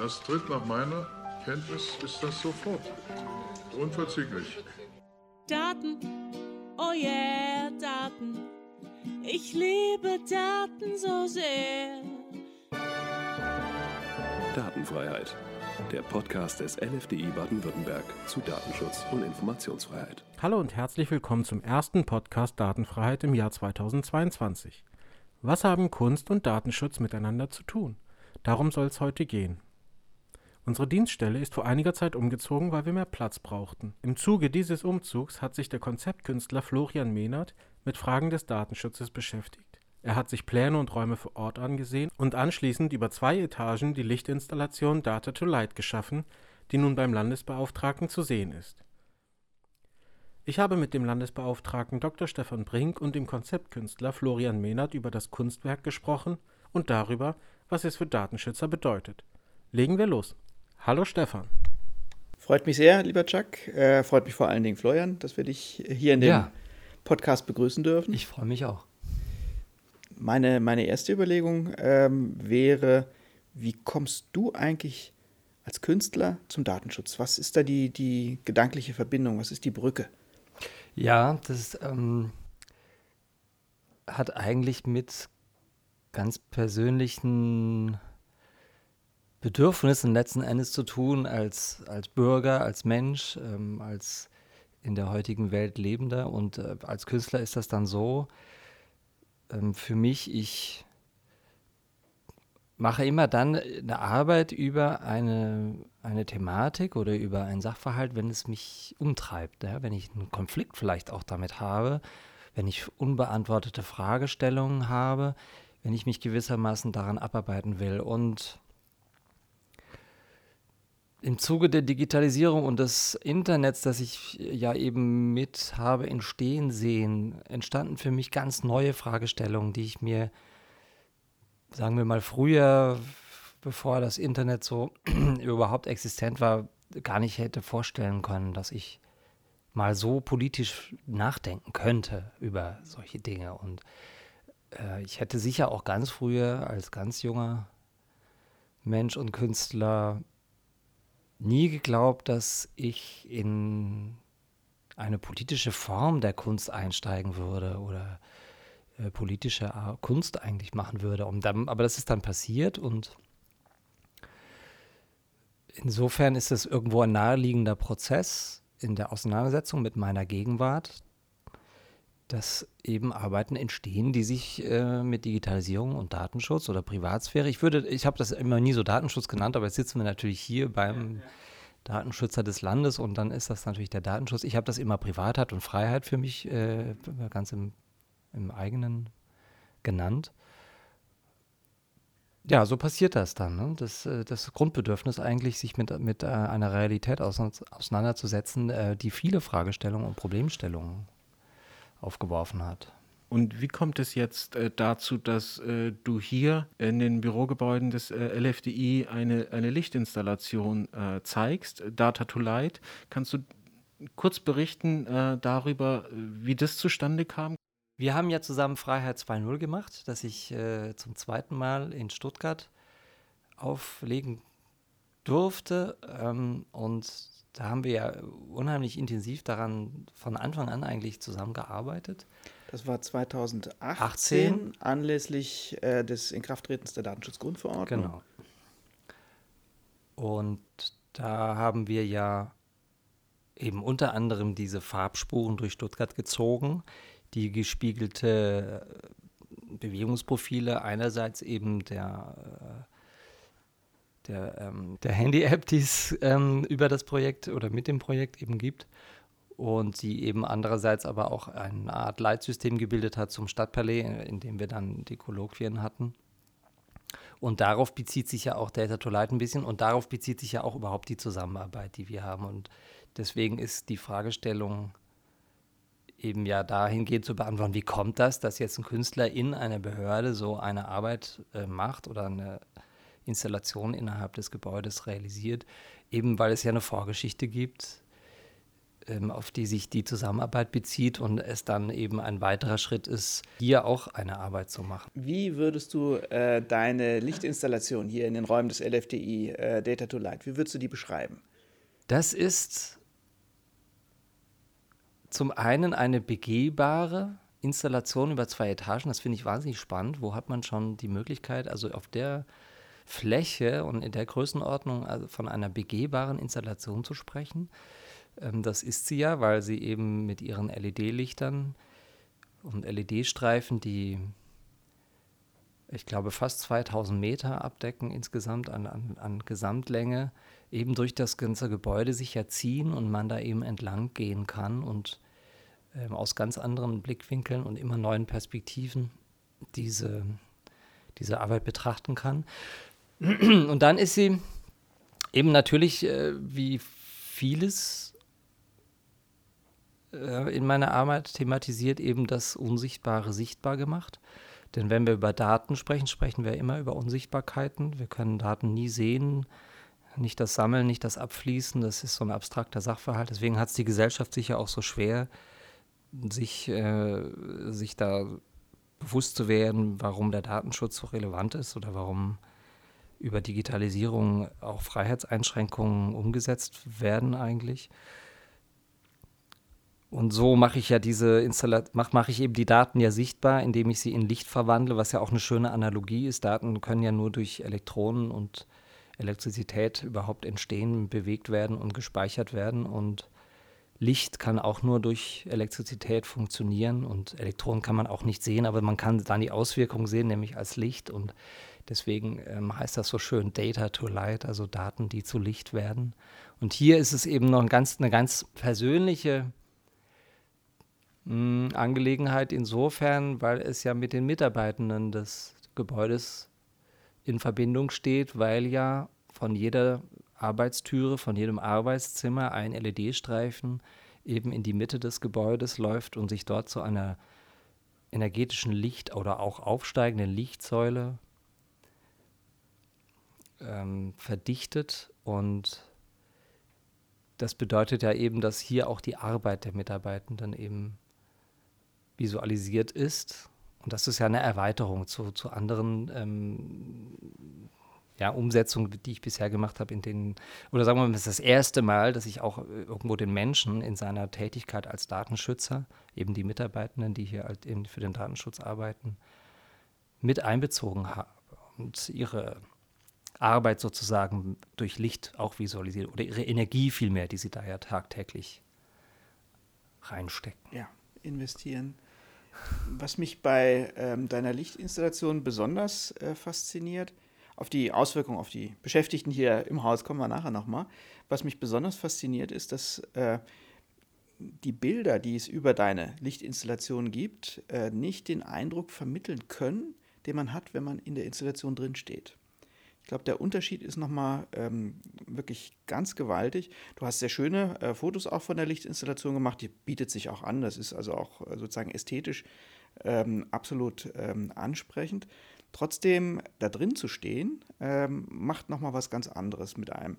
Das tritt nach meiner Kenntnis ist das sofort. Unverzüglich. Daten, oh yeah, Daten. Ich liebe Daten so sehr. Datenfreiheit. Der Podcast des LFDI Baden-Württemberg zu Datenschutz und Informationsfreiheit. Hallo und herzlich willkommen zum ersten Podcast Datenfreiheit im Jahr 2022. Was haben Kunst und Datenschutz miteinander zu tun? Darum soll es heute gehen. Unsere Dienststelle ist vor einiger Zeit umgezogen, weil wir mehr Platz brauchten. Im Zuge dieses Umzugs hat sich der Konzeptkünstler Florian Mehnert mit Fragen des Datenschutzes beschäftigt. Er hat sich Pläne und Räume vor Ort angesehen und anschließend über zwei Etagen die Lichtinstallation Data to Light geschaffen, die nun beim Landesbeauftragten zu sehen ist. Ich habe mit dem Landesbeauftragten Dr. Stefan Brink und dem Konzeptkünstler Florian Mehnert über das Kunstwerk gesprochen und darüber, was es für Datenschützer bedeutet. Legen wir los. Hallo Stefan. Freut mich sehr, lieber Chuck. Äh, freut mich vor allen Dingen, Florian, dass wir dich hier in dem ja. Podcast begrüßen dürfen. Ich freue mich auch. Meine, meine erste Überlegung ähm, wäre, wie kommst du eigentlich als Künstler zum Datenschutz? Was ist da die, die gedankliche Verbindung? Was ist die Brücke? Ja, das ähm, hat eigentlich mit ganz persönlichen Bedürfnissen letzten Endes zu tun, als, als Bürger, als Mensch, ähm, als in der heutigen Welt Lebender. Und äh, als Künstler ist das dann so, ähm, für mich, ich mache immer dann eine Arbeit über eine, eine Thematik oder über einen Sachverhalt, wenn es mich umtreibt, ja? wenn ich einen Konflikt vielleicht auch damit habe, wenn ich unbeantwortete Fragestellungen habe, wenn ich mich gewissermaßen daran abarbeiten will. Und im Zuge der Digitalisierung und des Internets, das ich ja eben mit habe entstehen sehen, entstanden für mich ganz neue Fragestellungen, die ich mir, sagen wir mal, früher, bevor das Internet so überhaupt existent war, gar nicht hätte vorstellen können, dass ich mal so politisch nachdenken könnte über solche Dinge. Und äh, ich hätte sicher auch ganz früher als ganz junger Mensch und Künstler nie geglaubt, dass ich in eine politische Form der Kunst einsteigen würde oder äh, politische Kunst eigentlich machen würde. Und dann, aber das ist dann passiert und insofern ist es irgendwo ein naheliegender Prozess in der Auseinandersetzung mit meiner Gegenwart, dass eben Arbeiten entstehen, die sich äh, mit Digitalisierung und Datenschutz oder Privatsphäre, ich würde, ich habe das immer nie so Datenschutz genannt, aber jetzt sitzen wir natürlich hier beim Datenschützer des Landes und dann ist das natürlich der Datenschutz. Ich habe das immer Privatheit und Freiheit für mich äh, ganz im, im eigenen genannt. Ja, so passiert das dann. Ne? Das, äh, das Grundbedürfnis eigentlich, sich mit, mit äh, einer Realität auseinanderzusetzen, äh, die viele Fragestellungen und Problemstellungen aufgeworfen hat. Und wie kommt es jetzt äh, dazu, dass äh, du hier in den Bürogebäuden des äh, LFDI eine, eine Lichtinstallation äh, zeigst, Data to Light? Kannst du kurz berichten äh, darüber, wie das zustande kam? Wir haben ja zusammen Freiheit 2.0 gemacht, das ich äh, zum zweiten Mal in Stuttgart auflegen durfte. Ähm, und da haben wir ja unheimlich intensiv daran von Anfang an eigentlich zusammengearbeitet. Das war 2018 18. anlässlich äh, des Inkrafttretens der Datenschutzgrundverordnung. Genau. Und da haben wir ja eben unter anderem diese Farbspuren durch Stuttgart gezogen, die gespiegelte Bewegungsprofile einerseits eben der äh, der, ähm, der Handy-App, die es ähm, über das Projekt oder mit dem Projekt eben gibt und die eben andererseits aber auch eine Art Leitsystem gebildet hat zum Stadtpalais, in dem wir dann die Kolloquien hatten. Und darauf bezieht sich ja auch Data to Light ein bisschen und darauf bezieht sich ja auch überhaupt die Zusammenarbeit, die wir haben. Und deswegen ist die Fragestellung eben ja dahingehend zu beantworten, wie kommt das, dass jetzt ein Künstler in einer Behörde so eine Arbeit äh, macht oder eine Installation innerhalb des Gebäudes realisiert, eben weil es ja eine Vorgeschichte gibt, ähm, auf die sich die Zusammenarbeit bezieht und es dann eben ein weiterer Schritt ist, hier auch eine Arbeit zu machen. Wie würdest du äh, deine Lichtinstallation hier in den Räumen des LFDI äh, Data to Light, wie würdest du die beschreiben? Das ist zum einen eine begehbare Installation über zwei Etagen. Das finde ich wahnsinnig spannend. Wo hat man schon die Möglichkeit, also auf der Fläche und in der Größenordnung also von einer begehbaren Installation zu sprechen? Ähm, das ist sie ja, weil sie eben mit ihren LED-Lichtern und LED-Streifen, die ich glaube fast 2000 Meter abdecken insgesamt an, an, an Gesamtlänge, eben durch das ganze Gebäude sich ja ziehen und man da eben entlang gehen kann und ähm, aus ganz anderen Blickwinkeln und immer neuen Perspektiven diese, diese Arbeit betrachten kann. Und dann ist sie eben natürlich äh, wie vieles äh, in meiner Arbeit thematisiert, eben das Unsichtbare sichtbar gemacht. Denn wenn wir über Daten sprechen, sprechen wir immer über Unsichtbarkeiten. Wir können Daten nie sehen, nicht das Sammeln, nicht das Abfließen. Das ist so ein abstrakter Sachverhalt. Deswegen hat es die Gesellschaft sicher auch so schwer, sich, äh, sich da bewusst zu werden, warum der Datenschutz so relevant ist oder warum über Digitalisierung auch Freiheitseinschränkungen umgesetzt werden eigentlich. Und so mache ich ja diese Installation, mache mach ich eben die Daten ja sichtbar, indem ich sie in Licht verwandle, was ja auch eine schöne Analogie ist. Daten können ja nur durch Elektronen und Elektrizität überhaupt entstehen, bewegt werden und gespeichert werden. Und Licht kann auch nur durch Elektrizität funktionieren und Elektronen kann man auch nicht sehen, aber man kann dann die Auswirkungen sehen, nämlich als Licht. Und deswegen ähm, heißt das so schön Data to Light, also Daten, die zu Licht werden. Und hier ist es eben noch ein ganz, eine ganz persönliche mh, hm, Angelegenheit insofern, weil es ja mit den Mitarbeitenden des Gebäudes in Verbindung steht, weil ja von jeder Arbeitstüre von jedem Arbeitszimmer ein LED-Streifen eben in die Mitte des Gebäudes läuft und sich dort zu einer energetischen Licht- oder auch aufsteigenden Lichtsäule ähm, verdichtet. Und das bedeutet ja eben, dass hier auch die Arbeit der Mitarbeitenden eben visualisiert ist. Und das ist ja eine Erweiterung zu, zu anderen ähm, ja, Umsetzungen, die ich bisher gemacht habe, in denen, oder sagen wir mal, das ist das erste Mal, dass ich auch äh, irgendwo den Menschen in seiner Tätigkeit als Datenschützer, eben die Mitarbeitenden, die hier halt eben für den Datenschutz arbeiten, mit einbezogen habe und ihre Arbeit sozusagen durch Licht auch visualisiert oder ihre Energie vielmehr, die sie da ja tagtäglich reinstecken. Ja, investieren. Was mich bei ähm, deiner Lichtinstallation besonders äh, fasziniert, auf die Auswirkungen auf die Beschäftigten hier im Haus kommen wir nachher nochmal. Was mich besonders fasziniert, ist, dass äh, die Bilder, die es über deine Lichtinstallation gibt, äh, nicht den Eindruck vermitteln können, den man hat, wenn man in der Installation drin steht. Ich glaube, der Unterschied ist nochmal ähm, wirklich ganz gewaltig. Du hast sehr schöne äh, Fotos auch von der Lichtinstallation gemacht, die bietet sich auch an. Das ist also auch äh, sozusagen ästhetisch ähm, absolut ähm, ansprechend. Trotzdem da drin zu stehen, ähm, macht nochmal was ganz anderes mit einem.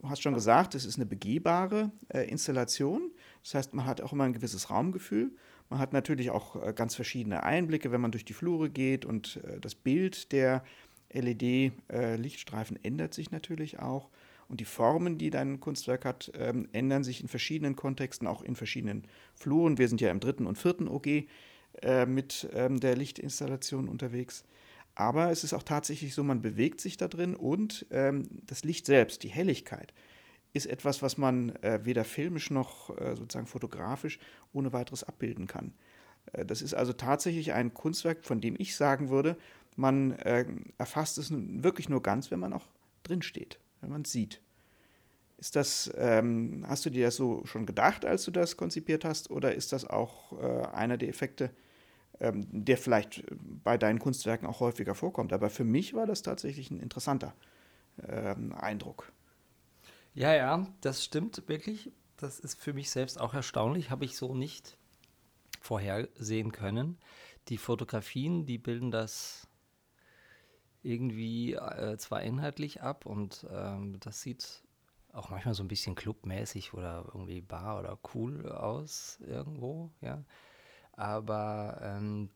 Du hast schon gesagt, es ist eine begehbare äh, Installation. Das heißt, man hat auch immer ein gewisses Raumgefühl. Man hat natürlich auch äh, ganz verschiedene Einblicke, wenn man durch die Flure geht und äh, das Bild der LED-Lichtstreifen äh, ändert sich natürlich auch. Und die Formen, die dein Kunstwerk hat, ähm, ändern sich in verschiedenen Kontexten, auch in verschiedenen Fluren. Wir sind ja im dritten und vierten OG äh, mit ähm, der Lichtinstallation unterwegs. Aber es ist auch tatsächlich so, man bewegt sich da drin und ähm, das Licht selbst, die Helligkeit, ist etwas, was man äh, weder filmisch noch äh, sozusagen fotografisch ohne weiteres abbilden kann. Äh, das ist also tatsächlich ein Kunstwerk, von dem ich sagen würde, man äh, erfasst es wirklich nur ganz, wenn man auch drin steht, wenn man es sieht. Ist das, ähm, hast du dir das so schon gedacht, als du das konzipiert hast, oder ist das auch äh, einer der Effekte, ähm, der vielleicht bei deinen Kunstwerken auch häufiger vorkommt. Aber für mich war das tatsächlich ein interessanter ähm, Eindruck. Ja, ja, das stimmt wirklich. Das ist für mich selbst auch erstaunlich, habe ich so nicht vorhersehen können. Die Fotografien, die bilden das irgendwie äh, zwar inhaltlich ab und ähm, das sieht auch manchmal so ein bisschen clubmäßig oder irgendwie bar oder cool aus irgendwo, ja. Aber ähm,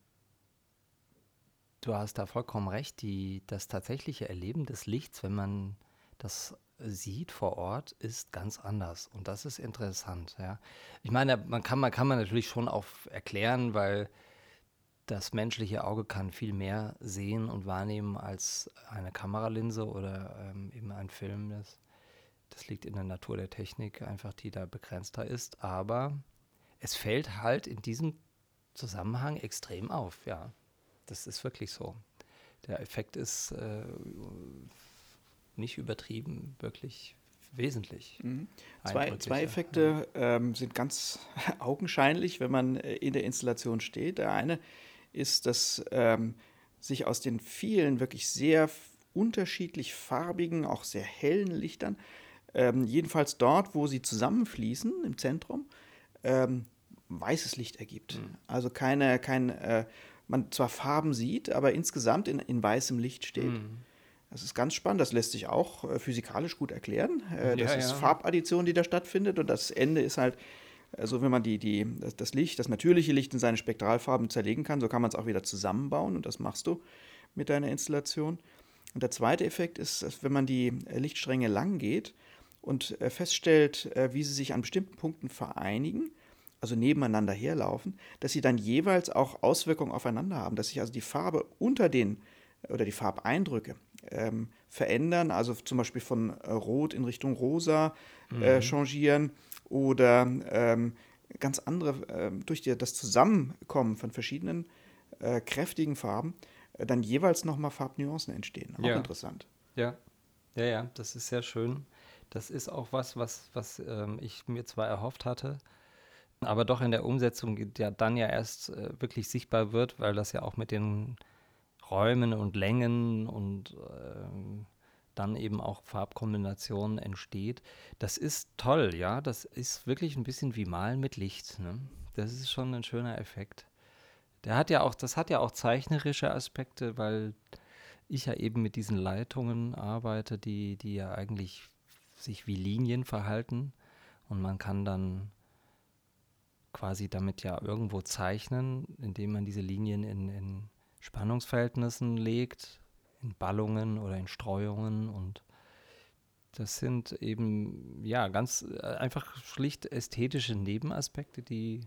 du hast da vollkommen recht, die, das tatsächliche Erleben des Lichts, wenn man das sieht vor Ort, ist ganz anders. Und das ist interessant, ja. Ich meine, man kann, man kann man natürlich schon auch erklären, weil das menschliche Auge kann viel mehr sehen und wahrnehmen als eine Kameralinse oder ähm, eben ein Film. Das, das liegt in der Natur der Technik, einfach die da begrenzter ist. Aber es fällt halt in diesem Zusammenhang extrem auf, ja. Das ist wirklich so. Der Effekt ist äh, nicht übertrieben, wirklich wesentlich. Mhm. Zwei, zwei Effekte ähm, sind ganz augenscheinlich, wenn man äh, in der Installation steht. Der eine ist, dass ähm, sich aus den vielen wirklich sehr unterschiedlich farbigen, auch sehr hellen Lichtern, ähm, jedenfalls dort, wo sie zusammenfließen im Zentrum, ähm, weißes Licht ergibt. Mhm. Also keine, kein, äh, man zwar Farben sieht, aber insgesamt in, in weißem Licht steht. Mhm. Das ist ganz spannend, das lässt sich auch äh, physikalisch gut erklären. Äh, das ja, ist ja. Farbaddition, die da stattfindet und das Ende ist halt also wenn man die, die, das Licht, das natürliche Licht in seine Spektralfarben zerlegen kann, so kann man es auch wieder zusammenbauen und das machst du mit deiner Installation. Und der zweite Effekt ist, dass wenn man die Lichtstränge lang geht und äh, feststellt, äh, wie sie sich an bestimmten Punkten vereinigen, also nebeneinander herlaufen, dass sie dann jeweils auch Auswirkungen aufeinander haben, dass sich also die Farbe unter den oder die Farbeindrücke ähm, verändern, also zum Beispiel von äh, Rot in Richtung Rosa äh, mhm. changieren oder ähm, ganz andere, äh, durch die, das Zusammenkommen von verschiedenen äh, kräftigen Farben, äh, dann jeweils nochmal Farbnuancen entstehen. Auch ja. interessant. Ja, ja, ja, das ist sehr schön. Das ist auch was, was, was ähm, ich mir zwar erhofft hatte, aber doch in der Umsetzung ja dann ja erst äh, wirklich sichtbar wird, weil das ja auch mit den Räumen und Längen und ähm, dann eben auch Farbkombinationen entsteht. Das ist toll, ja. Das ist wirklich ein bisschen wie Malen mit Licht. Ne? Das ist schon ein schöner Effekt. Der hat ja auch, das hat ja auch zeichnerische Aspekte, weil ich ja eben mit diesen Leitungen arbeite, die, die ja eigentlich sich wie Linien verhalten. Und man kann dann quasi damit ja irgendwo zeichnen, indem man diese Linien in, in Spannungsverhältnissen legt in Ballungen oder in Streuungen und das sind eben ja ganz äh, einfach schlicht ästhetische Nebenaspekte, die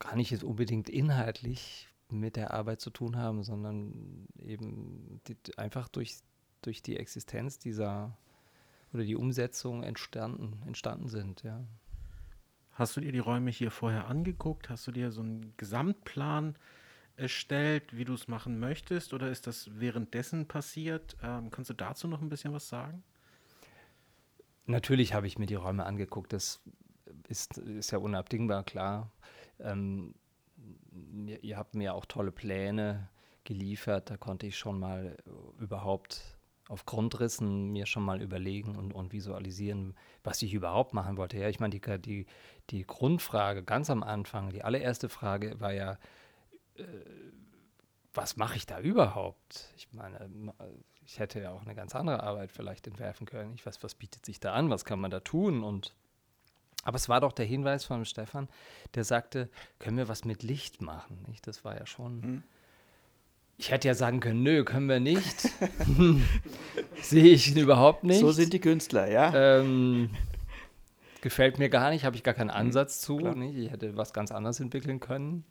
gar nicht jetzt unbedingt inhaltlich mit der Arbeit zu tun haben, sondern eben die, einfach durch, durch die Existenz dieser oder die Umsetzung entstanden, entstanden sind, ja. Hast du dir die Räume hier vorher angeguckt? Hast du dir so einen Gesamtplan erstellt, wie du es machen möchtest, oder ist das währenddessen passiert? Ähm, kannst du dazu noch ein bisschen was sagen? Natürlich habe ich mir die Räume angeguckt, das ist, ist ja unabdingbar, klar. Ähm, ihr habt mir auch tolle Pläne geliefert, da konnte ich schon mal überhaupt auf Grundrissen mir schon mal überlegen und, und visualisieren, was ich überhaupt machen wollte. Ja, ich meine, die, die, die Grundfrage ganz am Anfang, die allererste Frage war ja, äh, was mache ich da überhaupt? Ich meine, ich hätte ja auch eine ganz andere Arbeit vielleicht entwerfen können. Ich weiß, was bietet sich da an, was kann man da tun und aber es war doch der Hinweis von Stefan, der sagte, können wir was mit Licht machen? Nicht? Das war ja schon. Mhm. Ich hätte ja sagen können, nö, können wir nicht. Sehe ich überhaupt nicht. So sind die Künstler, ja. Ähm, gefällt mir gar nicht, habe ich gar keinen mhm. Ansatz zu. Nicht? Ich hätte was ganz anderes entwickeln können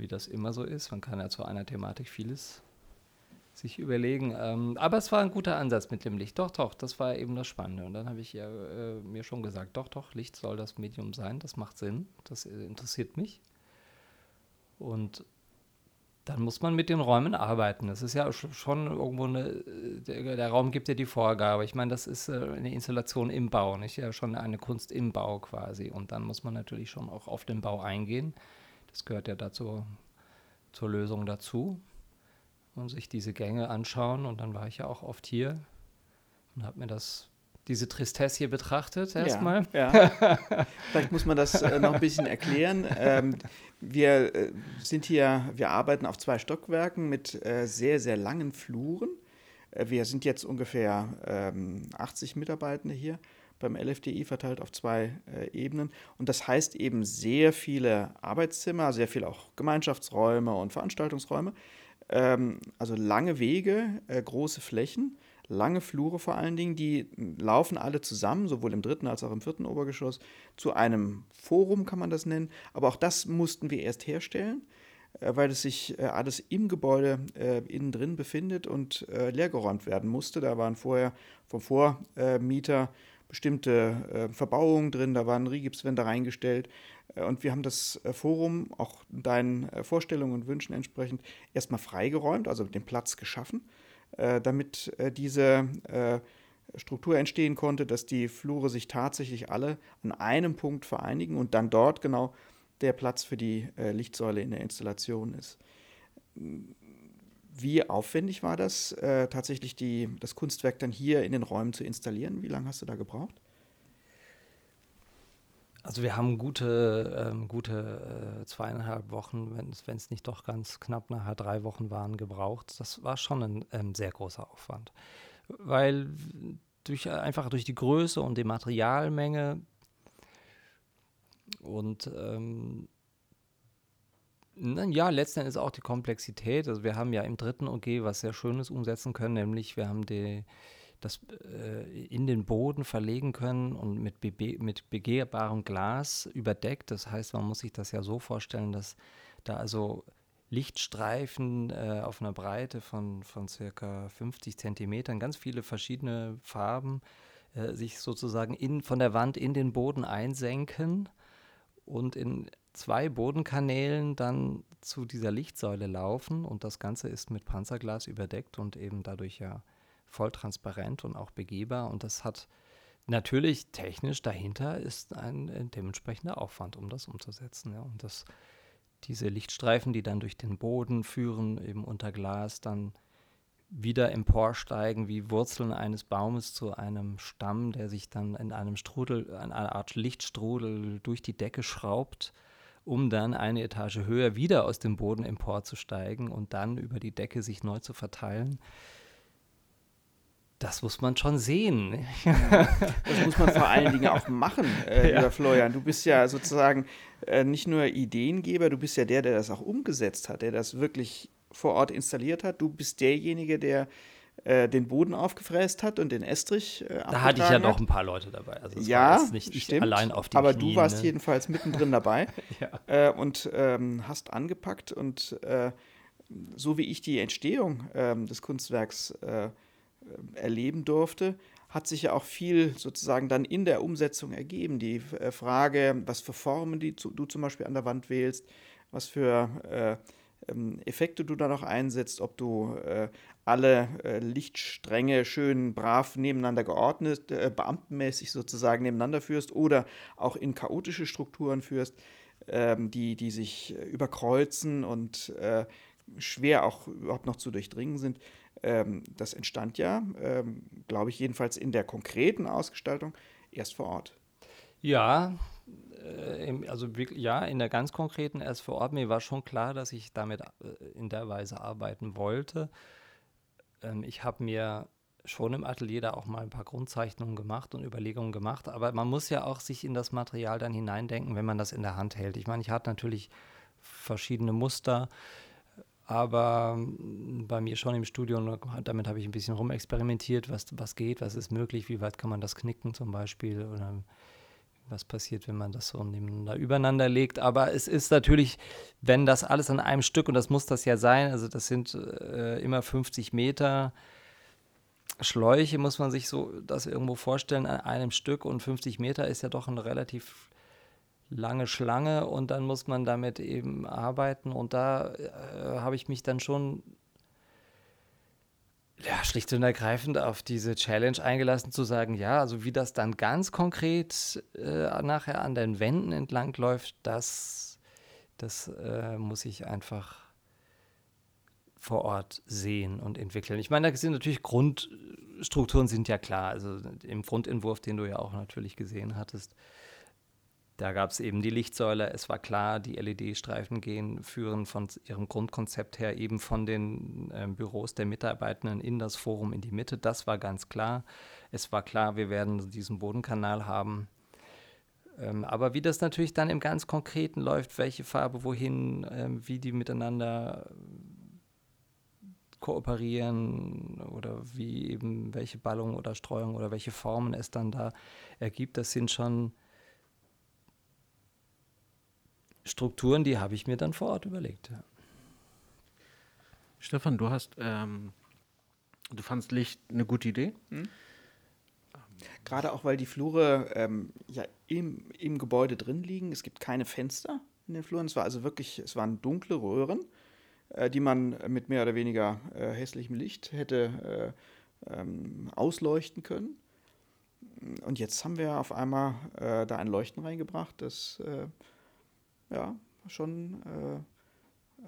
wie das immer so ist. Man kann ja zu einer Thematik vieles sich überlegen. Ähm, aber es war ein guter Ansatz mit dem Licht. Doch, doch, das war eben das Spannende. Und dann habe ich ja, äh, mir schon gesagt, doch, doch, Licht soll das Medium sein. Das macht Sinn. Das äh, interessiert mich. Und dann muss man mit den Räumen arbeiten. Das ist ja schon irgendwo eine, äh, der, der Raum gibt ja die Vorgabe. Ich meine, das ist äh, eine Installation im Bau, nicht? Ja, schon eine Kunst im Bau quasi. Und dann muss man natürlich schon auch auf den Bau eingehen. Das gehört ja dazu, zur Lösung dazu. Und sich diese Gänge anschauen. Und dann war ich ja auch oft hier und habe mir das diese Tristesse hier betrachtet erstmal. Ja, ja. Vielleicht muss man das äh, noch ein bisschen erklären. Ähm, wir äh, sind hier, wir arbeiten auf zwei Stockwerken mit äh, sehr, sehr langen Fluren. Äh, wir sind jetzt ungefähr ähm, 80 Mitarbeitende hier beim LFDI verteilt auf zwei äh, Ebenen. Und das heißt eben sehr viele Arbeitszimmer, sehr viele auch Gemeinschaftsräume und Veranstaltungsräume. Ähm, also lange Wege, äh, große Flächen, lange Flure vor allen Dingen, die laufen alle zusammen, sowohl im dritten als auch im vierten Obergeschoss, zu einem Forum kann man das nennen. Aber auch das mussten wir erst herstellen äh, weil es sich äh, alles im Gebäude äh, innen drin befindet und äh, leergeräumt werden musste. Da waren vorher vom Vormieter bestimmte äh, Verbauungen drin, da waren Rigipswände reingestellt. Äh, und wir haben das äh, Forum auch deinen äh, Vorstellungen und Wünschen entsprechend erstmal freigeräumt, also den Platz geschaffen, damit diese Struktur entstehen konnte, dass die Flure sich tatsächlich alle an einem Punkt vereinigen und dann dort genau der Platz für die Lichtsäule in der Installation ist. Wie aufwendig war das, äh, tatsächlich die, das Kunstwerk dann hier in den Räumen zu installieren? Wie lange hast du da gebraucht? Also wir haben gute, ähm, gute äh, zweieinhalb Wochen, wenn es nicht doch ganz knapp nachher drei Wochen waren, gebraucht. Das war schon ein ähm, sehr großer Aufwand. Weil durch, einfach durch die Größe und die Materialmenge und ähm, ja, letzten Endes auch die Komplexität. Also wir haben ja im dritten OG was sehr Schönes umsetzen können, nämlich wir haben die, das äh, in den Boden verlegen können und mit, mit begehbarem Glas überdeckt. Das heißt, man muss sich das ja so vorstellen, dass da also Lichtstreifen äh, auf einer Breite von, von circa 50 Zentimetern, ganz viele verschiedene Farben, äh, sich sozusagen in, von der Wand in den Boden einsenken und in zwei Bodenkanälen dann zu dieser Lichtsäule laufen und das Ganze ist mit Panzerglas überdeckt und eben dadurch ja voll transparent und auch begehbar und das hat natürlich technisch dahinter ist ein, ein dementsprechender Aufwand, um das umzusetzen. Ja. Und das, diese Lichtstreifen, die dann durch den Boden führen, eben unter Glas, dann wieder emporsteigen wie Wurzeln eines Baumes zu einem Stamm, der sich dann in einem Strudel, einer Art Lichtstrudel durch die Decke schraubt um dann eine Etage höher wieder aus dem Boden emporzusteigen und dann über die Decke sich neu zu verteilen. Das muss man schon sehen. das muss man vor allen Dingen auch machen, äh, ja. lieber Florian. Du bist ja sozusagen äh, nicht nur Ideengeber, du bist ja der, der das auch umgesetzt hat, der das wirklich vor Ort installiert hat. Du bist derjenige, der äh, den Boden aufgefräst hat und den Estrich äh, Da hatte ich ja noch ein paar Leute dabei. Also ja, nicht stimmt, allein auf die Aber Knien, du warst ne? jedenfalls mittendrin dabei ja. äh, und ähm, hast angepackt und äh, so wie ich die Entstehung ähm, des Kunstwerks äh, erleben durfte, hat sich ja auch viel sozusagen dann in der Umsetzung ergeben. Die äh, Frage, was für Formen die du zum Beispiel an der Wand wählst, was für ähm, Effekte du da noch einsetzt, ob du äh, alle äh, Lichtstränge schön brav nebeneinander geordnet, äh, beamtenmäßig sozusagen nebeneinander führst oder auch in chaotische Strukturen führst, ähm, die, die sich äh, überkreuzen und äh, schwer auch überhaupt noch zu durchdringen sind. Ähm, das entstand ja, ähm, glaube ich, jedenfalls in der konkreten Ausgestaltung erst vor Ort. Ja, äh, also wirklich, ja, in der ganz konkreten erst vor Ort, mir war schon klar, dass ich damit äh, in der Weise arbeiten wollte. Ähm, ich habe mir schon im Atelier da auch mal ein paar Grundzeichnungen gemacht und Überlegungen gemacht, aber man muss ja auch sich in das Material dann hineindenken, wenn man das in der Hand hält. Ich meine, ich hatte natürlich verschiedene Muster, aber hm, bei mir schon im Studio, damit habe ich ein bisschen rumexperimentiert, was, was geht, was ist möglich, wie weit kann man das knicken zum Beispiel oder was passiert, wenn man das so nebeneinander übereinander legt. Aber es ist natürlich, wenn das alles an einem Stück, und das muss das ja sein, also das sind äh, immer 50 Meter Schläuche, muss man sich so das irgendwo vorstellen, an einem Stück. Und 50 Meter ist ja doch eine relativ lange Schlange. Und dann muss man damit eben arbeiten. Und da äh, habe ich mich dann schon ja, schlicht und ergreifend auf diese Challenge eingelassen, zu sagen, ja, also wie das dann ganz konkret äh, nachher an den Wänden entlang läuft, das, das äh, muss ich einfach vor Ort sehen und entwickeln. Ich meine, da sind natürlich Grundstrukturen sind ja klar. Also im Grundentwurf, den du ja auch natürlich gesehen hattest, Da gab es eben die Lichtsäule. Es war klar, die LED-Streifen gehen, führen von ihrem Grundkonzept her eben von den äh, Büros der Mitarbeitenden in das Forum in die Mitte. Das war ganz klar. Es war klar, wir werden diesen Bodenkanal haben. Ähm, aber wie das natürlich dann im ganz Konkreten läuft, welche Farbe wohin, ähm, wie die miteinander kooperieren oder wie eben welche Ballung oder Streuung oder welche Formen es dann da ergibt, das sind schon Strukturen, die habe ich mir dann vor Ort überlegt. Ja. Stefan, du hast, ähm, du fandst Licht eine gute Idee. Hm? Gerade auch, weil die Flure ähm, ja im, im Gebäude drin liegen. Es gibt keine Fenster in den Fluren. Es war also wirklich, es waren dunkle Röhren, äh, die man mit mehr oder weniger äh, hässlichem Licht hätte äh, ähm, ausleuchten können. Und jetzt haben wir auf einmal äh, da ein Leuchten reingebracht, das äh, ja, schon äh,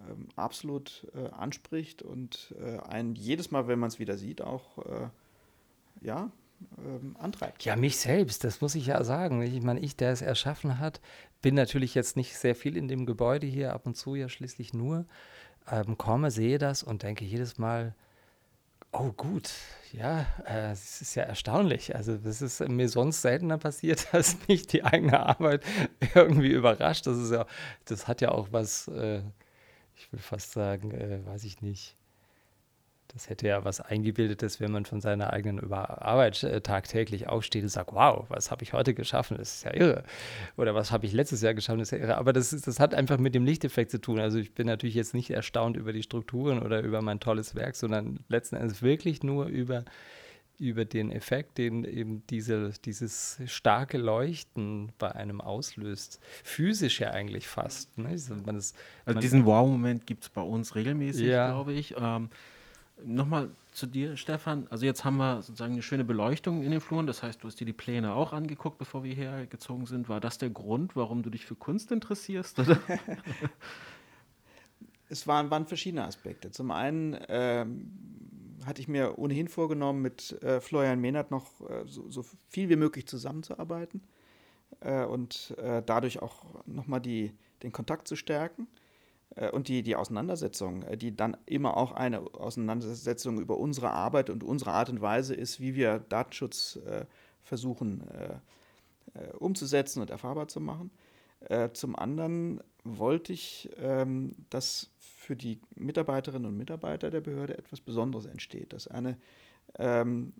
ähm, absolut äh, anspricht und äh, einen jedes Mal, wenn man es wieder sieht, auch äh, ja, ähm, antreibt. Ja, mich selbst, das muss ich ja sagen. Ich meine, ich, der es erschaffen hat, bin natürlich jetzt nicht sehr viel in dem Gebäude hier, ab und zu ja schließlich nur, ähm, komme, sehe das und denke jedes Mal, Oh gut, ja, äh, es ist ja erstaunlich. Also das ist mir sonst seltener passiert, dass mich die eigene Arbeit irgendwie überrascht. Das ist ja, das hat ja auch was, äh, ich will fast sagen, äh, weiß ich nicht, das hätte ja was Eingebildetes, wenn man von seiner eigenen Arbeit äh, tagtäglich aufsteht und sagt, wow, was habe ich heute geschaffen? Das ist ja irre. Oder was habe ich letztes Jahr geschaffen? Das ist ja irre. Aber das, ist, das hat einfach mit dem Lichteffekt zu tun. Also ich bin natürlich jetzt nicht erstaunt über die Strukturen oder über mein tolles Werk, sondern letzten Endes wirklich nur über, über den Effekt, den eben diese, dieses starke Leuchten bei einem auslöst. Physisch ja eigentlich fast. Ne? Also, man ist, also diesen Wow-Moment gibt es bei uns regelmäßig, ja. glaube ich. Ähm, Nochmal zu dir, Stefan. Also jetzt haben wir sozusagen eine schöne Beleuchtung in den Fluren. Das heißt, du hast dir die Pläne auch angeguckt, bevor wir hierher gezogen sind. War das der Grund, warum du dich für Kunst interessierst? es waren, waren, verschiedene Aspekte. Zum einen ähm, hatte ich mir ohnehin vorgenommen, mit äh, Florian Mehnert noch äh, so, so, viel wie möglich zusammenzuarbeiten äh, und äh, dadurch auch nochmal den Kontakt zu stärken. Äh, und die, die Auseinandersetzung, äh, die dann immer auch eine Auseinandersetzung über unsere Arbeit und unsere Art und Weise ist, wie wir Datenschutz äh, versuchen äh, äh umzusetzen und erfahrbar zu machen. Äh, zum anderen wollte ich, ähm, dass für die Mitarbeiterinnen und Mitarbeiter der Behörde etwas Besonderes entsteht, dass eine ähm,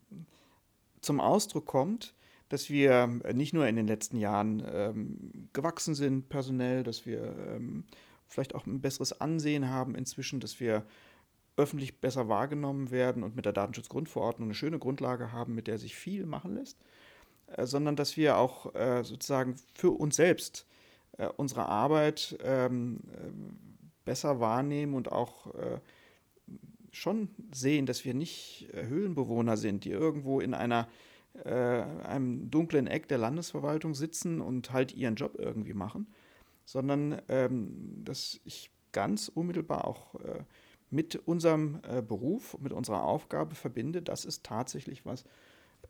zum Ausdruck kommt, dass wir nicht nur in den letzten Jahren ähm, gewachsen sind personell, dass wir ähm, vielleicht auch ein besseres Ansehen haben inzwischen, dass wir öffentlich besser wahrgenommen werden und mit der Datenschutzgrundverordnung eine schöne Grundlage haben, mit der sich viel machen lässt, äh, sondern dass wir auch äh, sozusagen für uns selbst äh, unsere Arbeit ähm, äh, besser wahrnehmen und auch äh, schon sehen, dass wir nicht äh, Höhlenbewohner sind, die irgendwo in einer einem dunklen Eck der Landesverwaltung sitzen und halt ihren Job irgendwie machen, sondern ähm, dass ich ganz unmittelbar auch äh, mit unserem äh, Beruf, mit unserer Aufgabe verbinde, dass es tatsächlich was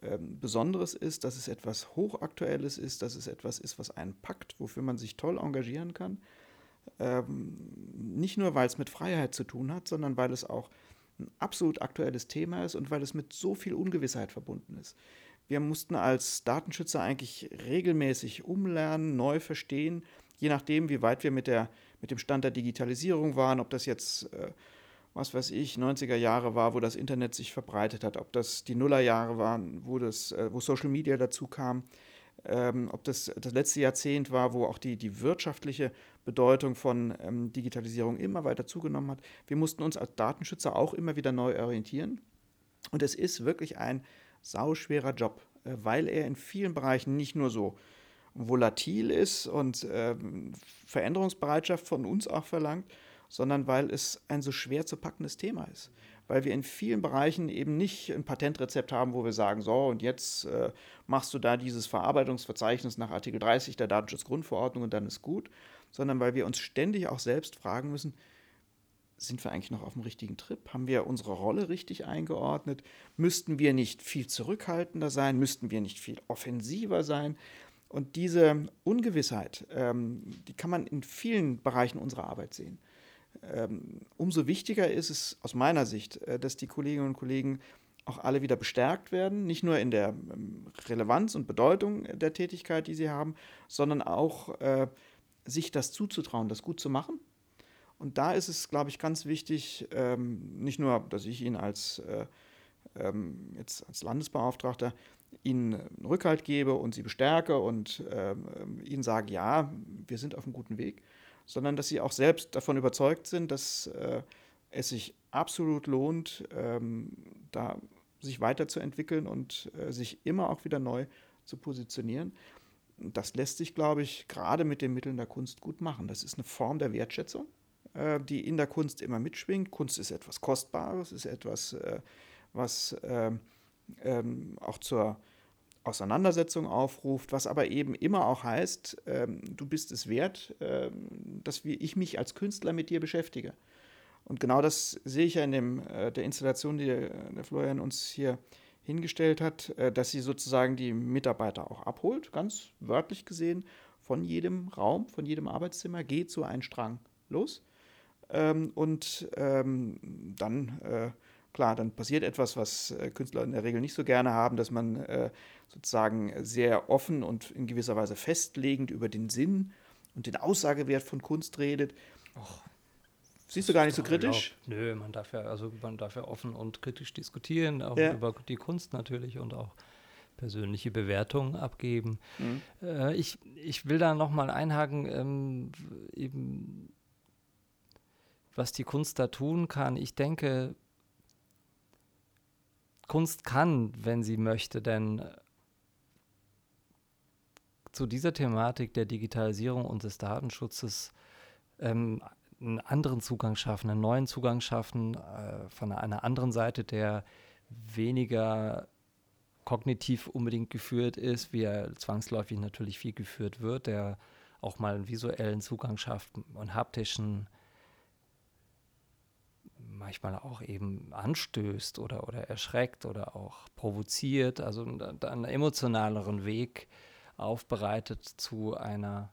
ähm, Besonderes ist, dass es etwas Hochaktuelles ist, dass es etwas ist, was einen packt, wofür man sich toll engagieren kann. Ähm, nicht nur, weil es mit Freiheit zu tun hat, sondern weil es auch ein absolut aktuelles Thema ist und weil es mit so viel Ungewissheit verbunden ist. Wir mussten als Datenschützer eigentlich regelmäßig umlernen, neu verstehen, je nachdem, wie weit wir mit, der, mit dem Stand der Digitalisierung waren, ob das jetzt, äh, was weiß ich, 90er Jahre war, wo das Internet sich verbreitet hat, ob das die Nullerjahre waren, wo, das, äh, wo Social Media dazu kam, ähm, ob das das letzte Jahrzehnt war, wo auch die, die wirtschaftliche Bedeutung von ähm, Digitalisierung immer weiter zugenommen hat. Wir mussten uns als Datenschützer auch immer wieder neu orientieren. Und es ist wirklich ein sauschwerer Job, äh, weil er in vielen Bereichen nicht nur so volatil ist und äh, Veränderungsbereitschaft von uns auch verlangt, sondern weil es ein so schwer zu packendes Thema ist. Weil wir in vielen Bereichen eben nicht ein Patentrezept haben, wo wir sagen, so und jetzt äh, machst du da dieses Verarbeitungsverzeichnis nach Artikel 30 der Datenschutzgrundverordnung und dann ist gut, sondern weil wir uns ständig auch selbst fragen müssen, sind wir eigentlich noch auf dem richtigen Trip? Haben wir unsere Rolle richtig eingeordnet? Müssten wir nicht viel zurückhaltender sein? Müssten wir nicht viel offensiver sein? Und diese Ungewissheit, ähm, die kann man in vielen Bereichen unserer Arbeit sehen. Ähm, umso wichtiger ist es aus meiner Sicht, äh, dass die Kolleginnen und Kollegen auch alle wieder bestärkt werden, nicht nur in der ähm, Relevanz und Bedeutung der Tätigkeit, die sie haben, sondern auch äh, sich das zuzutrauen, das gut zu machen. Und da ist es, glaube ich, ganz wichtig, ähm, nicht nur, dass ich Ihnen als, äh, ähm, jetzt als Landesbeauftragter Ihnen einen Rückhalt gebe und Sie bestärke und ähm, Ihnen sage, ja, wir sind auf einem guten Weg, sondern dass Sie auch selbst davon überzeugt sind, dass äh, es sich absolut lohnt, ähm, da sich weiterzuentwickeln und äh, sich immer auch wieder neu zu positionieren. Das lässt sich, glaube ich, gerade mit den Mitteln der Kunst gut machen. Das ist eine Form der Wertschätzung, äh, die in der Kunst immer mitschwingt. Kunst ist etwas Kostbares, ist etwas, äh, was ähm, auch zur Auseinandersetzung aufruft, was aber eben immer auch heißt, ähm, du bist es wert, ähm, dass wir, ich mich als Künstler mit dir beschäftige. Und genau das sehe ich ja in dem, äh, der Installation, die der, der Florian uns hier hingestellt hat, äh, dass sie sozusagen die Mitarbeiter auch abholt, ganz wörtlich gesehen, von jedem Raum, von jedem Arbeitszimmer, geht so ein Strang los. Ähm, und ähm, dann, äh, klar, dann passiert etwas, was äh, Künstler in der Regel nicht so gerne haben, dass man äh, sozusagen sehr offen und in gewisser Weise festlegend über den Sinn und den Aussagewert von Kunst redet. Och, Siehst du gar nicht so kritisch? Glaub, nö, man darf ja, also man darf ja offen und kritisch diskutieren, auch ja. über die Kunst natürlich und auch persönliche Bewertungen abgeben. Mhm. Äh, ich, ich will da nochmal einhaken, ähm, eben was die Kunst da tun kann. Ich denke, Kunst kann, wenn sie möchte, denn zu dieser Thematik der Digitalisierung und des Datenschutzes ähm, einen anderen Zugang schaffen, einen neuen Zugang schaffen äh, von einer anderen Seite, der weniger kognitiv unbedingt geführt ist, wie er zwangsläufig natürlich viel geführt wird, der auch mal einen visuellen Zugang schafft und haptischen manchmal auch eben anstößt oder, oder erschreckt oder auch provoziert, also einen emotionaleren Weg aufbereitet zu einer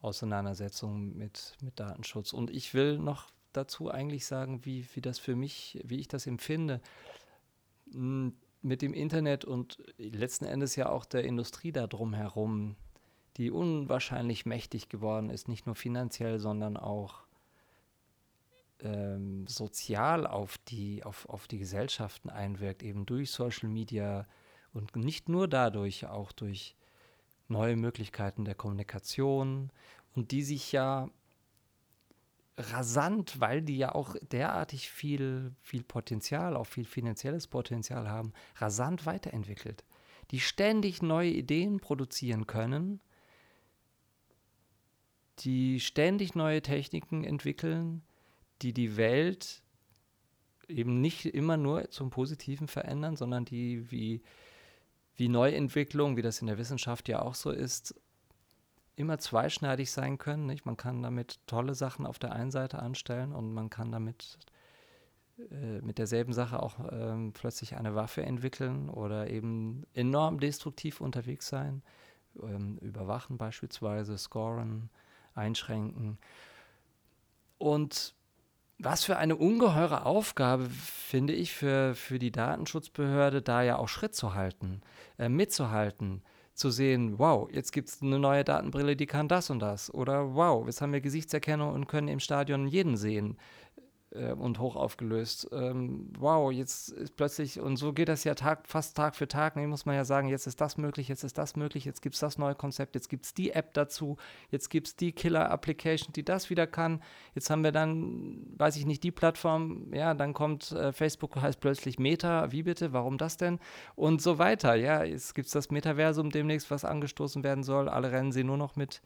Auseinandersetzung mit, mit Datenschutz. Und ich will noch dazu eigentlich sagen, wie, wie das für mich, wie ich das empfinde. Mit dem Internet und letzten Endes ja auch der Industrie da drumherum, die unwahrscheinlich mächtig geworden ist, nicht nur finanziell, sondern auch ähm, sozial auf die, auf, auf die Gesellschaften einwirkt, eben durch Social Media und nicht nur dadurch, auch durch neue Möglichkeiten der Kommunikation und die sich ja rasant, weil die ja auch derartig viel, viel Potenzial, auch viel finanzielles Potenzial haben, rasant weiterentwickelt. Die ständig neue Ideen produzieren können, die ständig neue Techniken entwickeln, die die Welt eben nicht immer nur zum Positiven verändern, sondern die wie wie Neuentwicklung, wie das in der Wissenschaft ja auch so ist, immer zweischneidig sein können. Nicht? Man kann damit tolle Sachen auf der einen Seite anstellen und man kann damit äh, mit derselben Sache auch ähm, plötzlich eine Waffe entwickeln oder eben enorm destruktiv unterwegs sein, ähm, überwachen beispielsweise, scoren, einschränken. Und was für eine ungeheure Aufgabe, finde ich, für, für die Datenschutzbehörde, da ja auch Schritt zu halten, äh, mitzuhalten, zu sehen, wow, jetzt gibt es eine neue Datenbrille, die kann das und das. Oder wow, jetzt haben wir Gesichtserkennung und können im Stadion jeden sehen äh, und hoch aufgelöst. Ähm, wow, jetzt ist plötzlich, und so geht das ja Tag, fast Tag für Tag, ne, muss man ja sagen, jetzt ist das möglich, jetzt ist das möglich, jetzt gibt es das neue Konzept, jetzt gibt es die App dazu, jetzt gibt es die Killer-Application, die das wieder kann. Jetzt haben wir dann, weiß ich nicht, die Plattform, ja, dann kommt äh, Facebook, heißt plötzlich Meta, wie bitte, warum das denn? Und so weiter, ja, jetzt gibt es das Metaversum demnächst, was angestoßen werden soll, alle rennen sie nur noch mit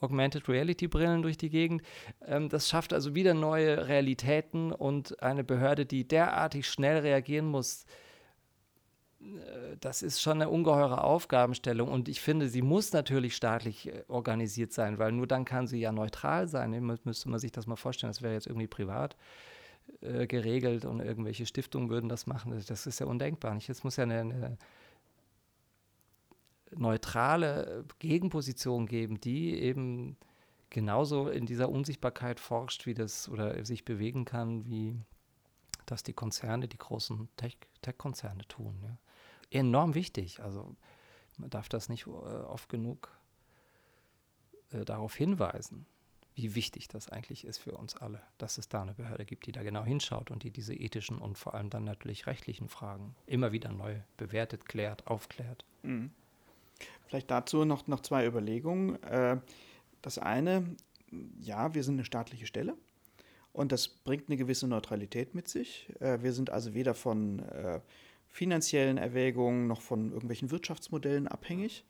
Augmented Reality Brillen durch die Gegend. Ähm, das schafft also wieder neue Realitäten und eine Behörde, die derartig schnell reagieren muss, äh, das ist schon eine ungeheure Aufgabenstellung und ich finde, sie muss natürlich staatlich äh, organisiert sein, weil nur dann kann sie ja neutral sein. Müsste man sich das mal vorstellen, das wäre jetzt irgendwie privat äh, geregelt und irgendwelche Stiftungen würden das machen. Das ist ja undenkbar. Jetzt muss ja eine, eine neutrale Gegenposition geben, die eben genauso in dieser Unsichtbarkeit forscht, wie das oder sich bewegen kann, wie das die Konzerne, die großen Tech-Konzerne Tech tun. Ja. Enorm wichtig. Also man darf das nicht äh, oft genug äh, darauf hinweisen, wie wichtig das eigentlich ist für uns alle, dass es da eine Behörde gibt, die da genau hinschaut und die diese ethischen und vor allem dann natürlich rechtlichen Fragen immer wieder neu bewertet, klärt, aufklärt. Mhm. Vielleicht dazu noch, noch zwei Überlegungen. Äh, das eine, ja, wir sind eine staatliche Stelle und das bringt eine gewisse Neutralität mit sich. Äh, wir sind also weder von äh, finanziellen Erwägungen noch von irgendwelchen Wirtschaftsmodellen abhängig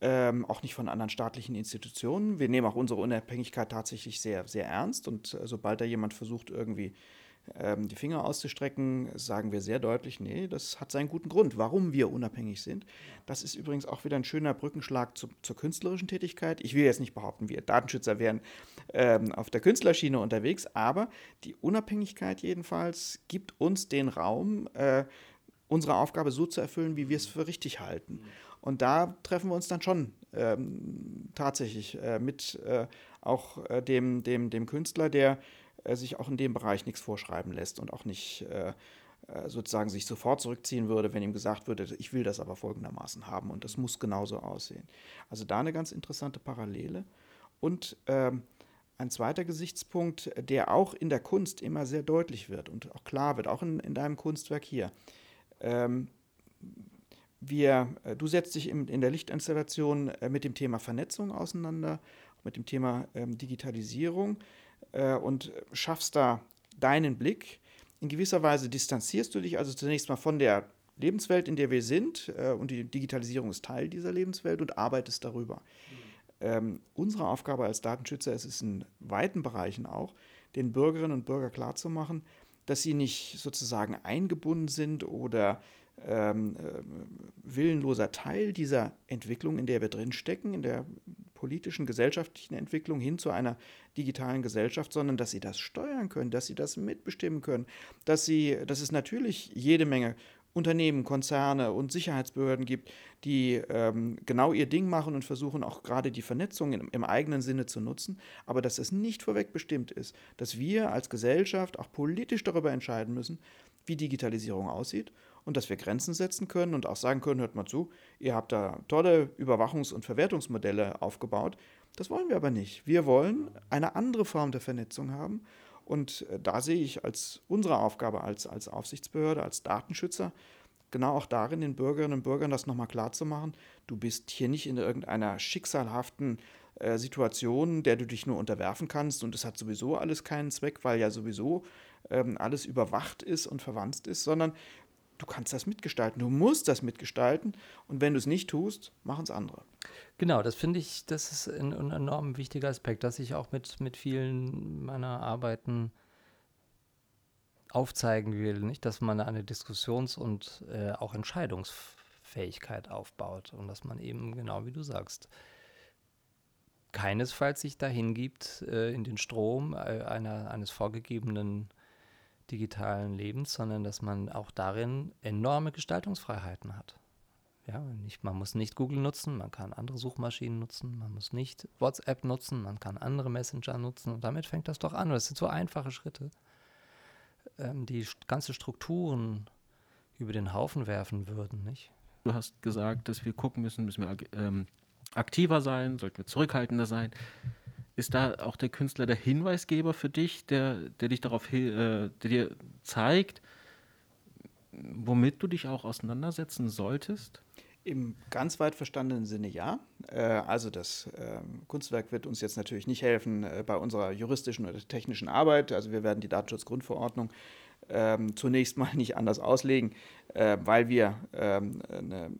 ähm, auch nicht von anderen staatlichen Institutionen. Wir nehmen auch unsere Unabhängigkeit tatsächlich sehr, sehr ernst und sobald da jemand versucht, irgendwie ähm, die Finger auszustrecken, sagen wir sehr deutlich, nee, das hat seinen guten Grund, warum wir unabhängig sind. Das ist übrigens auch wieder ein schöner Brückenschlag zu, zur künstlerischen Tätigkeit. Ich will jetzt nicht behaupten, wir Datenschützer wären ähm, auf der Künstlerschiene unterwegs, aber die Unabhängigkeit jedenfalls gibt uns den Raum, äh, unsere Aufgabe so zu erfüllen, wie wir es für richtig halten. Und da treffen wir uns dann schon ähm, tatsächlich äh, mit äh, auch äh, dem, dem, dem Künstler, der äh, sich auch in dem Bereich nichts vorschreiben lässt und auch nicht äh, äh, sozusagen sich sofort zurückziehen würde, wenn ihm gesagt würde, ich will das aber folgendermaßen haben und das muss genauso aussehen. Also da eine ganz interessante Parallele. Und ähm, ein zweiter Gesichtspunkt, der auch in der Kunst immer sehr deutlich wird und auch klar wird, auch in, in deinem Kunstwerk hier. Ähm, wir, äh, du setzt dich in, in der Lichtinstallation mit dem Thema Vernetzung auseinander, mit dem Thema ähm, Digitalisierung äh, und schaffst da deinen Blick. In gewisser Weise distanzierst du dich also zunächst mal von der Lebenswelt, in der wir sind, äh, und die Digitalisierung ist Teil dieser Lebenswelt und arbeitest darüber. Ähm, unsere Aufgabe als Datenschützer ist es in weiten Bereichen auch, den Bürgerinnen und Bürgern klarzumachen, dass sie nicht sozusagen eingebunden sind oder ähm, äh, willenloser Teil dieser Entwicklung, in der wir drin stecken, in der politischen, gesellschaftlichen Entwicklung hin zu einer digitalen Gesellschaft, sondern dass sie das steuern können, dass sie das mitbestimmen können, dass sie, dass es natürlich jede Menge Unternehmen, Konzerne und Sicherheitsbehörden gibt, die ähm, genau ihr Ding machen und versuchen auch gerade die Vernetzung im, im, eigenen Sinne zu nutzen, aber dass es nicht vorwegbestimmt ist, dass wir als Gesellschaft auch politisch darüber entscheiden müssen, wie Digitalisierung aussieht und dass wir Grenzen setzen können und auch sagen können, hört mal zu, ihr habt da tolle Überwachungs- und Verwertungsmodelle aufgebaut. Das wollen wir aber nicht. Wir wollen eine andere Form der Vernetzung haben. Und äh, da sehe ich als unsere Aufgabe als, als Aufsichtsbehörde, als Datenschützer, genau auch darin, den Bürgerinnen und Bürgern das nochmal klarzumachen. Du bist hier nicht in irgendeiner schicksalhaften äh, Situation, der du dich nur unterwerfen kannst und es hat sowieso alles keinen Zweck, weil ja sowieso ähm, alles überwacht ist und verwandt ist, sondern du kannst das mitgestalten, du musst das mitgestalten. Und wenn du es nicht tust, machen es andere. Genau, das finde ich, das ist ein, ein, enorm wichtiger Aspekt, dass ich auch mit, mit vielen meiner Arbeiten aufzeigen will, nicht, dass man eine Diskussions- und äh, auch Entscheidungsfähigkeit aufbaut und dass man eben, genau wie du sagst, keinesfalls sich dahin gibt äh, in den Strom äh, einer, eines vorgegebenen digitalen Lebens, sondern dass man auch darin enorme Gestaltungsfreiheiten hat. Ja, nicht, man muss nicht Google nutzen, man kann andere Suchmaschinen nutzen, man muss nicht WhatsApp nutzen, man kann andere Messenger nutzen und damit fängt das doch an. Das sind so einfache Schritte, ähm, die ganze Strukturen über den Haufen werfen würden, nicht? Du hast gesagt, dass wir gucken müssen, müssen wir ähm, aktiver sein, sollten wir zurückhaltender sein. Ist da auch der Künstler der Hinweisgeber für dich, der, der dich darauf äh, der dir zeigt, womit du dich auch auseinandersetzen solltest? Im ganz weit verstandenen Sinne ja. Äh, also das ähm, Kunstwerk wird uns jetzt natürlich nicht helfen äh, bei unserer juristischen oder technischen Arbeit. Also wir werden die Datenschutzgrundverordnung ähm, zunächst mal nicht anders auslegen, äh, weil wir ähm, eine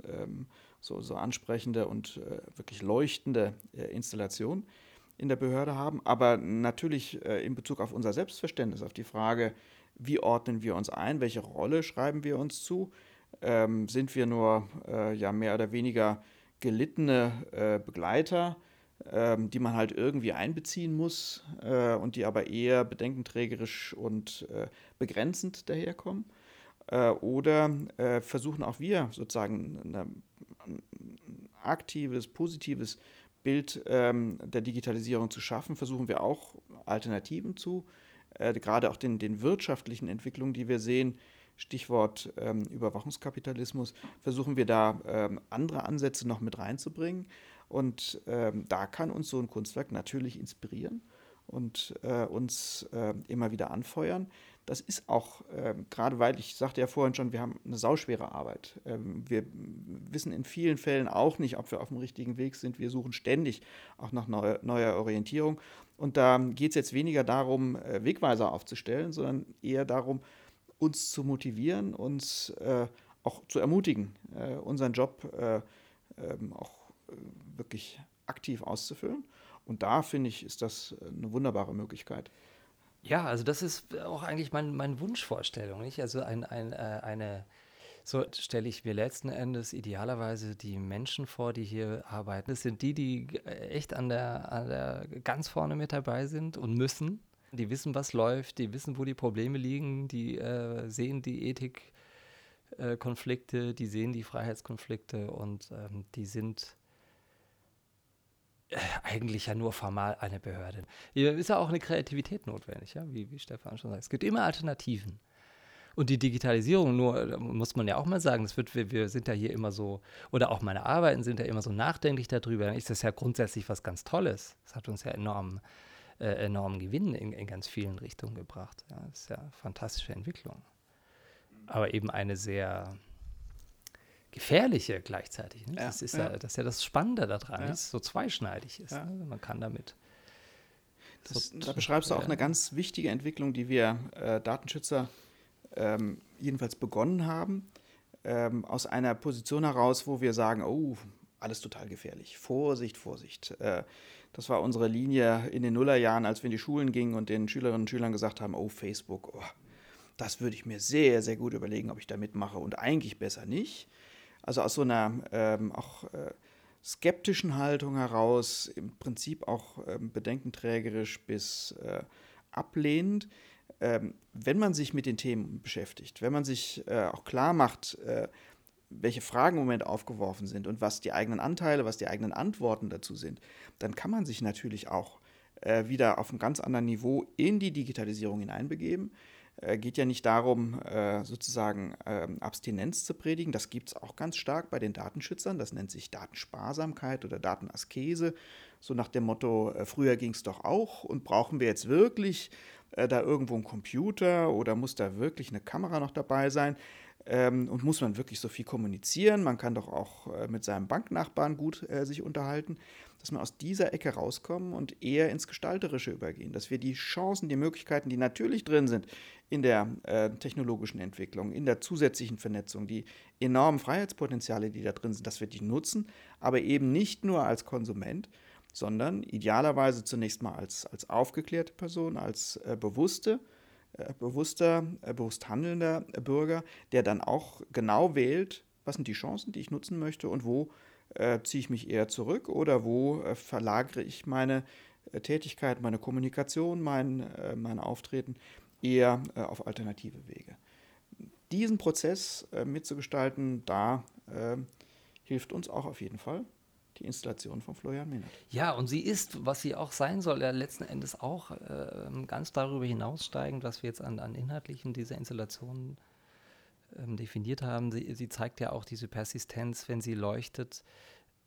so, so ansprechende und wirklich leuchtende Installation äh, in der Behörde haben, aber natürlich äh, in Bezug auf unser Selbstverständnis, auf die Frage, wie ordnen wir uns ein, welche Rolle schreiben wir uns zu, ähm, sind wir nur äh, ja mehr oder weniger gelittene äh, Begleiter, ähm, die man halt irgendwie einbeziehen muss äh, und die aber eher bedenkenträgerisch und äh, begrenzend daherkommen. Äh, oder versuchen auch wir sozusagen eine aktives, positives Bild ähm, der Digitalisierung zu schaffen, versuchen wir auch Alternativen zu, äh, gerade auch den, den wirtschaftlichen Entwicklungen, die wir sehen, Stichwort ähm, Überwachungskapitalismus, versuchen wir da ähm, andere Ansätze noch mit reinzubringen. Und ähm, da kann uns so ein Kunstwerk natürlich inspirieren und äh, uns äh, immer wieder anfeuern. Das ist auch, äh, gerade weil ich sagte ja vorhin schon, wir haben eine sauschwere Arbeit. Ähm, wir wissen in vielen Fällen auch nicht, ob wir auf dem richtigen Weg sind. Wir suchen ständig auch nach neuer, neuer Orientierung. Und da geht es jetzt weniger darum, äh, Wegweiser aufzustellen, sondern eher darum, uns zu motivieren, uns äh, auch zu ermutigen, äh, unseren Job ähm, auch wirklich aktiv auszufüllen. Und da finde ich, ist das eine wunderbare Möglichkeit. Ja, also das ist auch eigentlich mein, meine Wunschvorstellung. Nicht? Also ein, ein, äh, eine, so stelle ich mir letzten Endes idealerweise die Menschen vor, die hier arbeiten. Das sind die, die echt an der, an der ganz vorne mit dabei sind und müssen. Die wissen, was läuft, die wissen, wo die Probleme liegen, die äh, sehen die Ethikkonflikte, äh, die sehen die Freiheitskonflikte und ähm, die sind äh, eigentlich ja nur formal eine Behörde. Ist ja auch eine Kreativität notwendig, ja? wie, wie Stefan schon sagt. Es gibt immer Alternativen. Und die Digitalisierung, nur muss man ja auch mal sagen, das wird, wir, wir sind ja hier immer so, oder auch meine Arbeiten sind ja immer so nachdenklich darüber, dann ist das ja grundsätzlich was ganz Tolles. Das hat uns ja enorm, äh, enormen Gewinn in, in ganz vielen Richtungen gebracht. Ja, das ist ja eine fantastische Entwicklung. Aber eben eine sehr gefährliche gleichzeitig. Ne? Ja, das, ist ja. das ist ja das Spannende daran, dass es so zweischneidig ist. Ne? Man kann damit. Das, so da beschreibst du auch eine ganz wichtige Entwicklung, die wir äh, Datenschützer ähm, jedenfalls begonnen haben, ähm, aus einer Position heraus, wo wir sagen, oh, alles total gefährlich. Vorsicht, Vorsicht. Äh, das war unsere Linie in den Nullerjahren, als wir in die Schulen gingen und den Schülerinnen und Schülern gesagt haben, oh, Facebook, oh, das würde ich mir sehr, sehr gut überlegen, ob ich da mitmache und eigentlich besser nicht. Also aus so einer ähm, auch äh, skeptischen Haltung heraus, im Prinzip auch ähm, bedenkenträgerisch bis äh, ablehnend. Ähm, wenn man sich mit den Themen beschäftigt, wenn man sich äh, auch klar macht, äh, welche Fragen im Moment aufgeworfen sind und was die eigenen Anteile, was die eigenen Antworten dazu sind, dann kann man sich natürlich auch äh, wieder auf einem ganz anderen Niveau in die Digitalisierung hineinbegeben geht ja nicht darum, äh, sozusagen ähm, Abstinenz zu predigen. Das gibt es auch ganz stark bei den Datenschützern. Das nennt sich Datensparsamkeit oder Datenaskese. So nach dem Motto, äh, früher ging es doch auch und brauchen wir jetzt wirklich da irgendwo einen Computer oder muss da wirklich eine Kamera noch dabei sein? Ähm, und muss man wirklich so viel kommunizieren? Man kann doch auch mit seinem Banknachbarn gut sich unterhalten dass wir aus dieser Ecke rauskommen und eher ins Gestalterische übergehen, dass wir die Chancen, die Möglichkeiten, die natürlich drin sind in der äh, technologischen Entwicklung, in der zusätzlichen Vernetzung, die enormen Freiheitspotenziale, die da drin sind, dass wir die nutzen, aber eben nicht nur als Konsument, sondern idealerweise zunächst mal als, als aufgeklärte Person, als äh, bewusste, äh, bewusster, äh, bewusst handelnder Bürger, der dann auch genau wählt, was sind die Chancen, die ich nutzen möchte und wo äh, ziehe ich mich eher zurück oder wo äh, verlagere ich meine äh, Tätigkeit, meine Kommunikation, mein, äh, mein Auftreten eher äh, auf alternative Wege. Diesen Prozess äh, mitzugestalten, da hilft uns auch auf jeden Fall die Installation von Florian Mehnert. Ja, und sie ist, was sie auch sein soll, ja letzten Endes auch äh, ganz darüber hinaussteigend, was wir jetzt an, an Inhaltlichen dieser Installation ähm, definiert haben. Sie, sie, zeigt ja auch diese Persistenz, wenn sie leuchtet,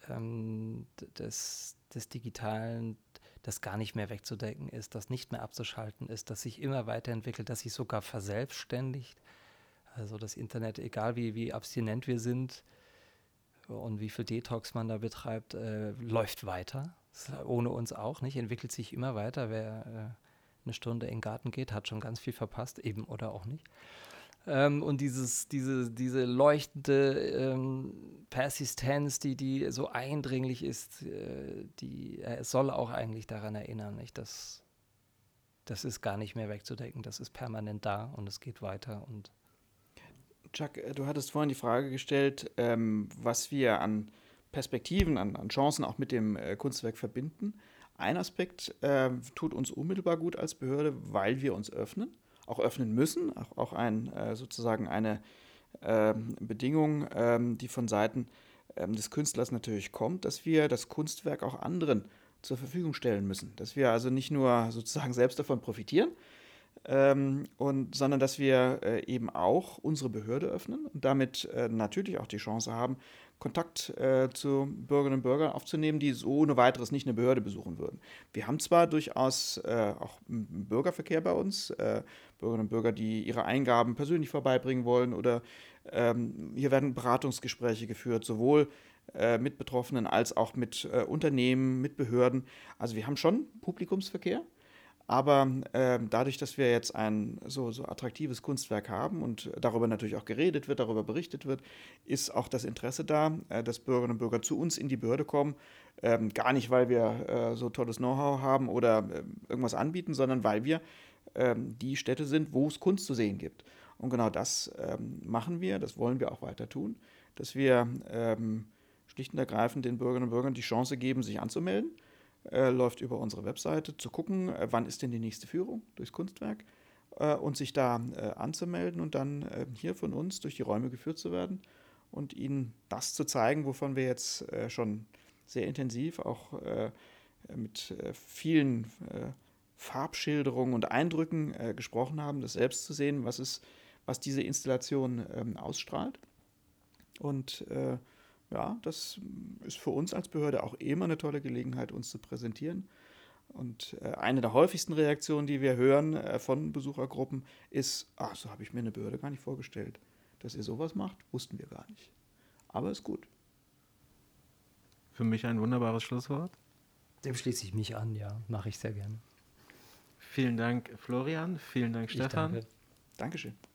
ähm, des, des Digitalen, das gar nicht mehr wegzudecken ist, das nicht mehr abzuschalten ist, das sich immer weiterentwickelt, das sich sogar verselbstständigt. Also das Internet, egal wie, wie abstinent wir sind und wie viel Detox man da betreibt, äh, läuft weiter. Ohne uns auch nicht, entwickelt sich immer weiter. Wer äh, eine Stunde in den Garten geht, hat schon ganz viel verpasst, eben oder auch nicht. Ähm, und dieses, diese, diese leuchtende ähm, Persistenz, die, die so eindringlich ist, äh, die äh, soll auch eigentlich daran erinnern, nicht? Dass, das ist gar nicht mehr wegzudecken, das ist permanent da und es geht weiter. Und Chuck, äh, du hattest vorhin die Frage gestellt, ähm, was wir an Perspektiven, an, an, Chancen auch mit dem äh, Kunstwerk verbinden. Ein Aspekt äh, tut uns unmittelbar gut als Behörde, weil wir uns öffnen auch öffnen müssen, auch, auch ein, äh, sozusagen eine äh, Bedingung, ähm, die von Seiten ähm, des Künstlers natürlich kommt, dass wir das Kunstwerk auch anderen zur Verfügung stellen müssen. Dass wir also nicht nur sozusagen selbst davon profitieren, ähm, und, sondern dass wir äh, eben auch unsere Behörde öffnen und damit äh, natürlich auch die Chance haben, Kontakt äh, zu Bürgerinnen und Bürgern aufzunehmen, die so ohne weiteres nicht eine Behörde besuchen würden. Wir haben zwar durchaus äh, auch Bürgerverkehr bei uns, äh, Bürgerinnen und Bürger, die ihre Eingaben persönlich vorbeibringen wollen oder ähm, hier werden Beratungsgespräche geführt, sowohl äh, mit Betroffenen als auch mit Unternehmen, mit Behörden. Also wir haben schon Publikumsverkehr. Aber äh, dadurch, dass wir jetzt ein so, so attraktives Kunstwerk haben und darüber natürlich auch geredet wird, darüber berichtet wird, ist auch das Interesse da, äh, dass Bürgerinnen und Bürger zu uns in die Behörde kommen. Ähm, gar nicht, weil wir äh, so tolles Know-how haben oder äh, irgendwas anbieten, sondern weil wir ähm, die Städte sind, wo es Kunst zu sehen gibt. Und genau das ähm, machen wir, das wollen wir auch weiter tun, dass wir ähm, schlicht und ergreifend den Bürgerinnen und Bürgern die Chance geben, sich anzumelden äh, läuft über unsere Webseite, zu gucken, äh, wann ist denn die nächste Führung durchs Kunstwerk äh, und sich da äh, anzumelden und dann äh, hier von uns durch die Räume geführt zu werden und ihnen das zu zeigen, wovon wir jetzt äh, schon sehr intensiv auch mit vielen Farbschilderungen und Eindrücken gesprochen haben, das selbst zu sehen, was, ist, was diese Installation ähm, ausstrahlt. Und ja, das ist für uns als Behörde auch immer eine tolle Gelegenheit, uns zu präsentieren. Und äh, eine der häufigsten Reaktionen, die wir hören äh, von Besuchergruppen, ist, ach, so habe ich mir eine Behörde gar nicht vorgestellt. Dass ihr sowas macht, wussten wir gar nicht. Aber ist gut. Für mich ein wunderbares Schlusswort. Dem schließe ich mich an, ja, mache ich sehr gerne. Vielen Dank, Florian. Vielen Dank, Stefan. Danke. Dankeschön.